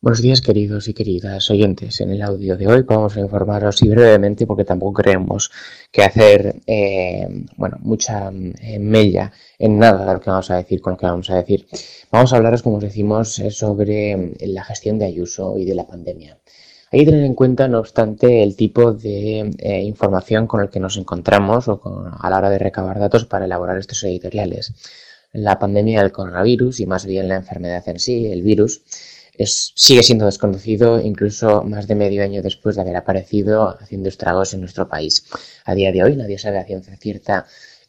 Buenos días queridos y queridas oyentes. En el audio de hoy vamos a informaros y brevemente porque tampoco creemos que hacer eh, bueno, mucha eh, mella en nada de lo que vamos a decir con lo que vamos a decir. Vamos a hablaros, como os decimos, eh, sobre la gestión de Ayuso y de la pandemia. Hay que tener en cuenta, no obstante, el tipo de información con el que nos encontramos o a la hora de recabar datos para elaborar estos editoriales. La pandemia del coronavirus y más bien la enfermedad en sí, el virus, sigue siendo desconocido incluso más de medio año después de haber aparecido haciendo estragos en nuestro país. A día de hoy nadie sabe a ciencia cierta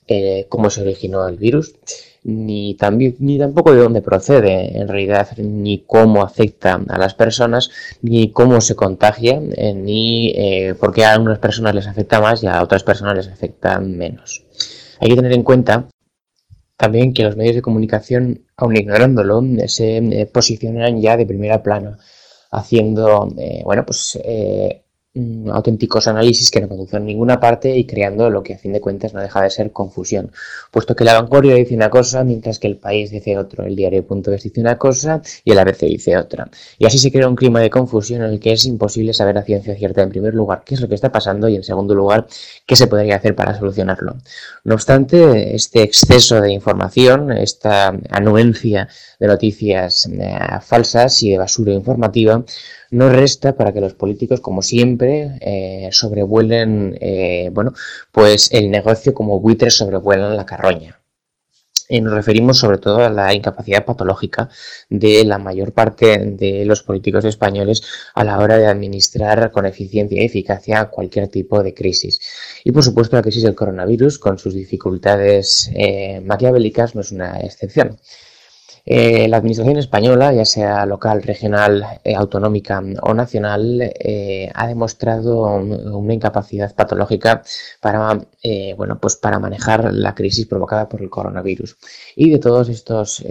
eh, cómo se originó el virus, ni, también, ni tampoco de dónde procede en realidad, ni cómo afecta a las personas, ni cómo se contagia, eh, ni eh, por qué a algunas personas les afecta más y a otras personas les afecta menos. Hay que tener en cuenta también que los medios de comunicación, aun ignorándolo, se eh, posicionan ya de primera plana, haciendo, eh, bueno, pues eh, auténticos análisis que no conducen a ninguna parte y creando lo que a fin de cuentas no deja de ser confusión, puesto que la vanguardia dice una cosa mientras que el país dice otro, el diario.es dice una cosa y el ABC dice otra. Y así se crea un clima de confusión en el que es imposible saber a ciencia cierta en primer lugar qué es lo que está pasando y en segundo lugar qué se podría hacer para solucionarlo. No obstante, este exceso de información, esta anuencia de noticias eh, falsas y de basura informativa, no resta para que los políticos, como siempre, eh, sobrevuelen, eh, bueno, pues el negocio como buitres sobrevuelan la carroña. Y nos referimos sobre todo a la incapacidad patológica de la mayor parte de los políticos españoles a la hora de administrar con eficiencia y eficacia cualquier tipo de crisis. Y por supuesto la crisis del coronavirus, con sus dificultades eh, maquiavélicas, no es una excepción. Eh, la administración española, ya sea local, regional, eh, autonómica o nacional, eh, ha demostrado una incapacidad patológica para, bueno, pues para manejar la crisis provocada por el coronavirus. Y de todos estos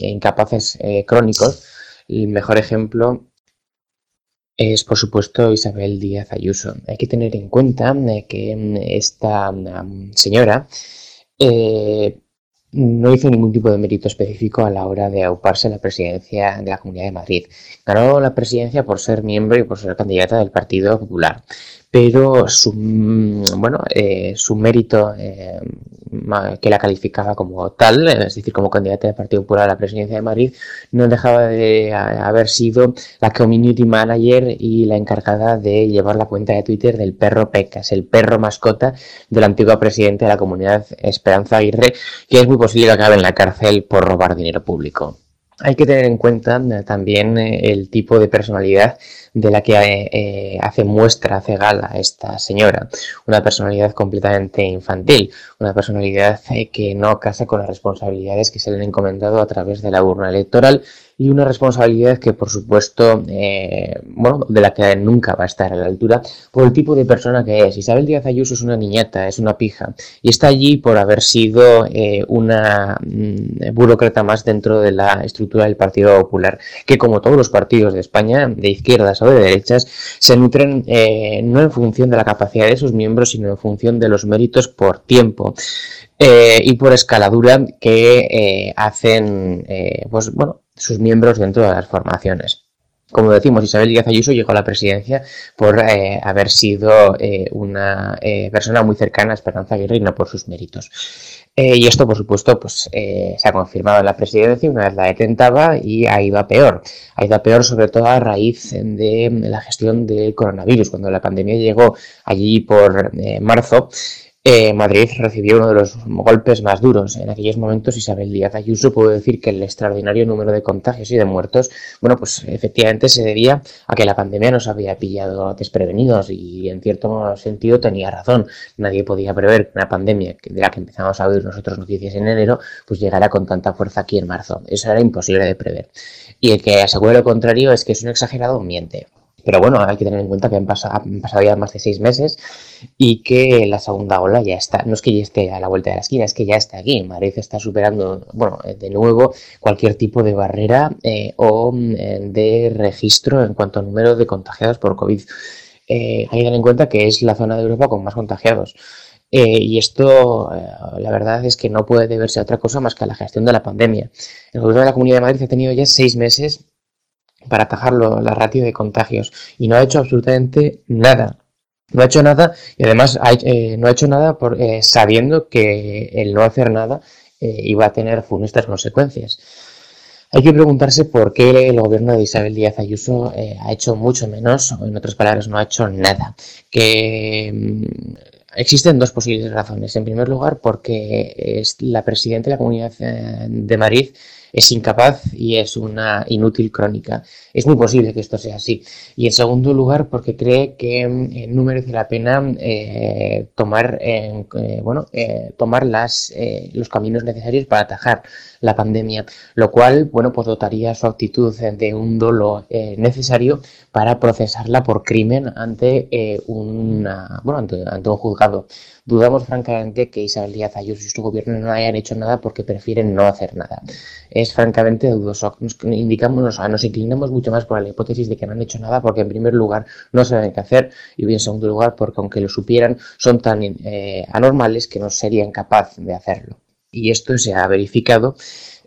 incapaces crónicos, el mejor ejemplo es, por supuesto, Isabel Díaz Ayuso. Hay que tener en cuenta que esta señora no hizo ningún tipo de mérito específico a la hora de auparse la presidencia de la Comunidad de Madrid. Ganó la presidencia por ser miembro y por ser candidata del Partido Popular pero su, mm, bueno, eh, su mérito eh, que la calificaba como tal, es decir, como candidata del Partido Popular a la presidencia de Madrid, no dejaba de haber sido la community manager y la encargada de llevar la cuenta de Twitter del perro Pecas, el perro mascota del antiguo presidente de la comunidad Esperanza Aguirre, que es muy posible que acabe en la cárcel por robar dinero público. Hay que tener en cuenta eh, también el tipo de personalidad de la que eh, hace muestra, hace gala esta señora. Una personalidad completamente infantil, una personalidad eh, que no casa con las responsabilidades que se le han encomendado a través de la urna electoral y una responsabilidad que por supuesto, eh, bueno, de la que nunca va a estar a la altura por el tipo de persona que es. Isabel Díaz Ayuso es una niñata, es una pija y está allí por haber sido eh, una mm, burócrata más dentro de la estructura del Partido Popular, que como todos los partidos de España, de izquierdas o de derechas, se nutren eh, no en función de la capacidad de sus miembros, sino en función de los méritos por tiempo. y por escaladura que hacen pues bueno sus miembros dentro de las formaciones. Como decimos, Isabel Díaz Ayuso llegó a la presidencia por eh, haber sido eh, una eh, persona muy cercana a Esperanza Aguirre y no por sus méritos. y esto, por supuesto, pues, se ha confirmado en la presidencia, una vez la detentaba y ahí va peor. Ahí va peor sobre todo a raíz de la gestión del coronavirus. Cuando la pandemia llegó allí por marzo, eh, Madrid recibió uno de los golpes más duros. En aquellos momentos Isabel Díaz Ayuso pudo decir que el extraordinario número de contagios y de muertos, bueno, pues efectivamente se debía a que la pandemia nos había pillado desprevenidos y en cierto sentido tenía razón. Nadie podía prever que una pandemia de la que empezamos a oír nosotros noticias en enero, pues llegara con tanta fuerza aquí en marzo. Eso era imposible de prever. Y el que asegure lo contrario es que es un exagerado miente. Pero bueno, hay que tener en cuenta que han pasado, ya más de seis meses y que la segunda ola ya está. No es que ya esté a la vuelta de la esquina, es que ya está aquí. Madrid está superando, bueno, de nuevo cualquier tipo de barrera eh, o mm, de registro en cuanto a número de contagiados por COVID. Eh, hay que tener en cuenta que es la zona de Europa con más contagiados. Eh, y esto, la verdad es que no puede deberse a otra cosa más que a la gestión de la pandemia. El gobierno de la Comunidad de Madrid ha tenido ya seis meses para atajar la ratio de contagios y no ha hecho absolutamente nada. No ha hecho nada y además eh, no ha hecho nada por, eh, sabiendo que el no hacer nada eh, iba a tener funestas consecuencias. Hay que preguntarse por qué el gobierno de Isabel Díaz Ayuso ha hecho mucho menos, o en otras palabras, no ha hecho nada. Que mm, existen dos posibles razones. En primer lugar, porque es la presidenta de la Comunidad de Madrid es incapaz y es una inútil crónica. Es muy posible que esto sea así. Y en segundo lugar, porque cree que mm, no merece la pena eh, tomar, eh, bueno, eh, tomar las, los caminos necesarios para atajar la pandemia, lo cual, bueno, pues dotaría su actitud de un dolo necesario para procesarla por crimen ante, una, bueno, ante un juzgado. Dudamos francamente que Isabel Díaz Ayuso y su gobierno no hayan hecho nada porque prefieren no hacer nada. Es francamente dudoso. Nos, indicamos, nos inclinamos mucho más por la hipótesis de que no han hecho nada porque en primer lugar no saben qué hacer y en segundo lugar porque aunque lo supieran son tan eh, anormales que no serían capaces de hacerlo. Y esto se ha verificado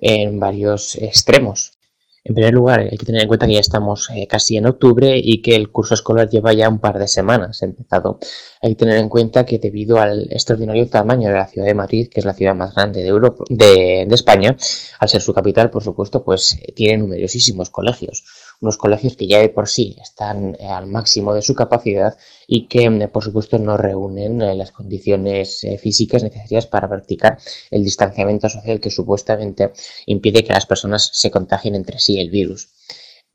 en varios extremos. En primer lugar, hay que tener en cuenta que ya estamos eh, casi en octubre y que el curso escolar lleva ya un par de semanas empezado. Hay que tener en cuenta que debido al extraordinario tamaño de la ciudad de Madrid, que es la ciudad más grande de, Europa, de, de España, al ser su capital, por supuesto, pues eh, tiene numerosísimos colegios unos colegios que ya de por sí están eh, al máximo de su capacidad y que, eh, por supuesto, no reúnen eh, las condiciones físicas necesarias para practicar el distanciamiento social que supuestamente impide que las personas se contagien entre sí el virus.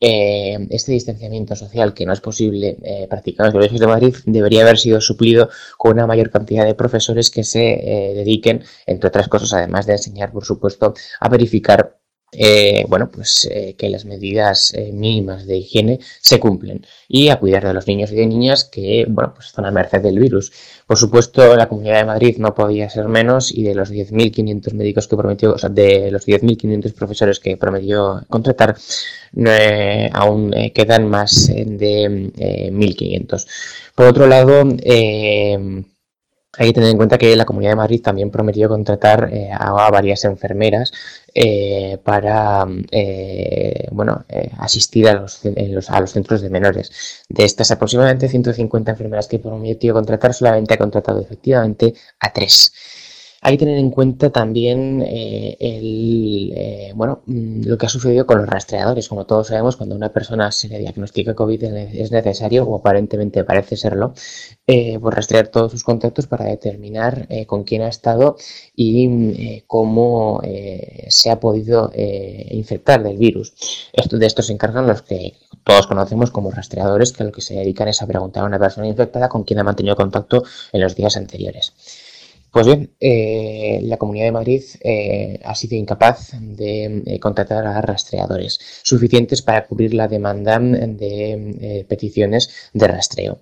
este distanciamiento social que no es posible practicar en los colegios de Madrid debería haber sido suplido con una mayor cantidad de profesores que se dediquen, entre otras cosas, además de enseñar, por supuesto, a verificar eh, bueno, pues eh, que las medidas eh, mínimas de higiene se cumplen y a cuidar de los niños y de niñas que, bueno, pues están a merced del virus. Por supuesto, la Comunidad de Madrid no podía ser menos y de los 10.500 médicos que prometió, o sea, de los 10.500 profesores que prometió contratar, aún quedan más de 1.500. Por otro lado, hay que tener en cuenta que la Comunidad de Madrid también prometió contratar eh, a varias enfermeras eh, para eh, bueno, asistir a los, a los centros de menores. De estas aproximadamente 150 enfermeras que prometió contratar, solamente ha contratado efectivamente a tres. Hay que tener en cuenta también eh, el, eh, bueno, mm, lo que ha sucedido con los rastreadores. Como todos sabemos, cuando una persona se le diagnostica COVID es necesario, o aparentemente parece serlo, eh, pues rastrear todos sus contactos para determinar con quién ha estado y cómo se ha podido infectar del virus. De esto se encargan los que todos conocemos como rastreadores, que lo que se dedican es a preguntar a una persona infectada con quién ha mantenido contacto en los días anteriores. Pues bien, eh, la Comunidad de Madrid eh, ha sido incapaz de eh, contratar a rastreadores suficientes para cubrir la demanda de peticiones de rastreo.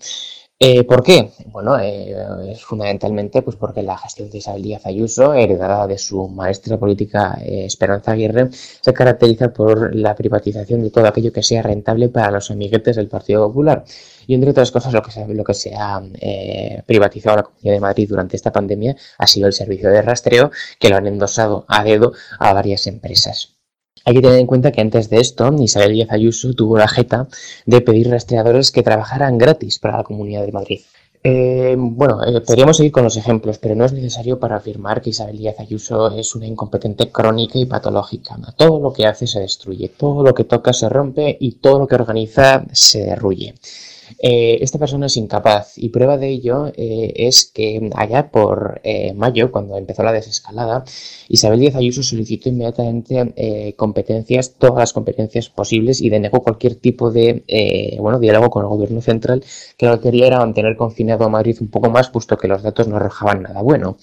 ¿Por qué? Bueno, es fundamentalmente pues porque la gestión de Isabel Díaz Ayuso, heredada de su maestra política Esperanza Aguirre, se caracteriza por la privatización de todo aquello que sea rentable para los amiguetes del Partido Popular y entre otras cosas, lo que se, ha eh, privatizado la Comunidad de Madrid durante esta pandemia ha sido el servicio de rastreo, que lo han endosado a dedo a varias empresas. Hay que tener en cuenta que antes de esto, Isabel Díaz Ayuso tuvo la jeta de pedir rastreadores que trabajaran gratis para la Comunidad de Madrid. Eh, bueno, eh, podríamos seguir con los ejemplos, pero no es necesario para afirmar que Isabel Díaz Ayuso es una incompetente crónica y patológica. Todo lo que hace se destruye, todo lo que toca se rompe y todo lo que organiza se derruye. Eh, esta persona es incapaz y prueba de ello eh, es que allá por eh, mayo, cuando empezó la desescalada, Isabel Díaz Ayuso solicitó inmediatamente competencias, todas las competencias posibles y denegó cualquier tipo de bueno, diálogo con el gobierno central que lo que quería era mantener confinado a Madrid un poco más, puesto que los datos no arrojaban nada bueno.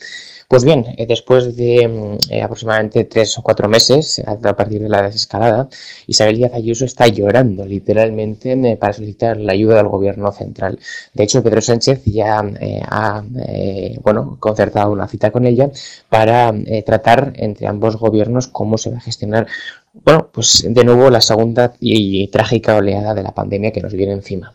Pues bien, eh, después de mm, eh, aproximadamente tres o cuatro meses, a partir de la desescalada, Isabel Díaz Ayuso está llorando literalmente eh, para solicitar la ayuda del gobierno central. De hecho, Pedro Sánchez ya ha bueno, concertado una cita con ella para tratar entre ambos gobiernos cómo se va a gestionar bueno, pues de nuevo la segunda y trágica oleada de la pandemia que nos viene encima.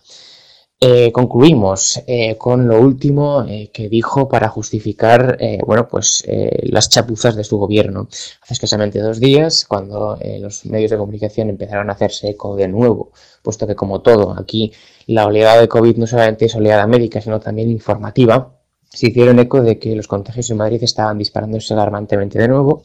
Eh, concluimos eh, con lo último eh, que dijo para justificar bueno, pues, las chapuzas de su gobierno. Hace escasamente dos días, cuando los medios de comunicación empezaron a hacerse eco de nuevo, puesto que como todo, aquí la oleada de COVID no solamente es oleada médica, sino también informativa, se hicieron eco de que los contagios en Madrid estaban disparándose alarmantemente de nuevo.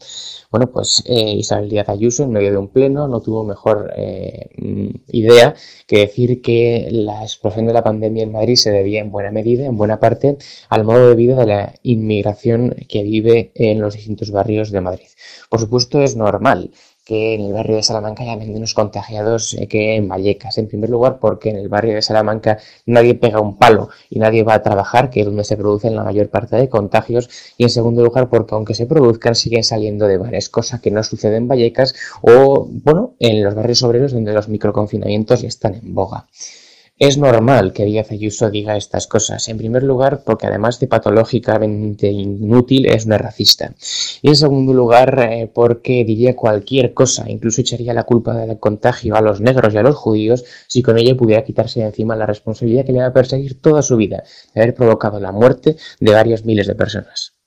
Bueno, pues eh, Isabel Díaz Ayuso, en medio de un pleno, no tuvo mejor eh, mm, idea que decir que la explosión de la pandemia en Madrid se debía en buena medida, en buena parte, al modo de vida de la inmigración que vive en los distintos barrios de Madrid. Por supuesto, es normal que en el barrio de Salamanca haya menos contagiados eh, que en Vallecas. En primer lugar, porque en el barrio de Salamanca nadie pega un palo y nadie va a trabajar, que es donde se producen la mayor parte de contagios. Y en segundo lugar, porque aunque se produzcan, siguen saliendo de bares, cosa que no sucede en Vallecas o, bueno, en los barrios obreros donde los microconfinamientos están en boga. Es normal que Díaz Ayuso diga estas cosas, en primer lugar porque además de patológicamente inútil es una racista y en segundo lugar eh, porque diría cualquier cosa, incluso echaría la culpa del contagio a los negros y a los judíos si con ello pudiera quitarse de encima la responsabilidad que le va a perseguir toda su vida de haber provocado la muerte de varios miles de personas.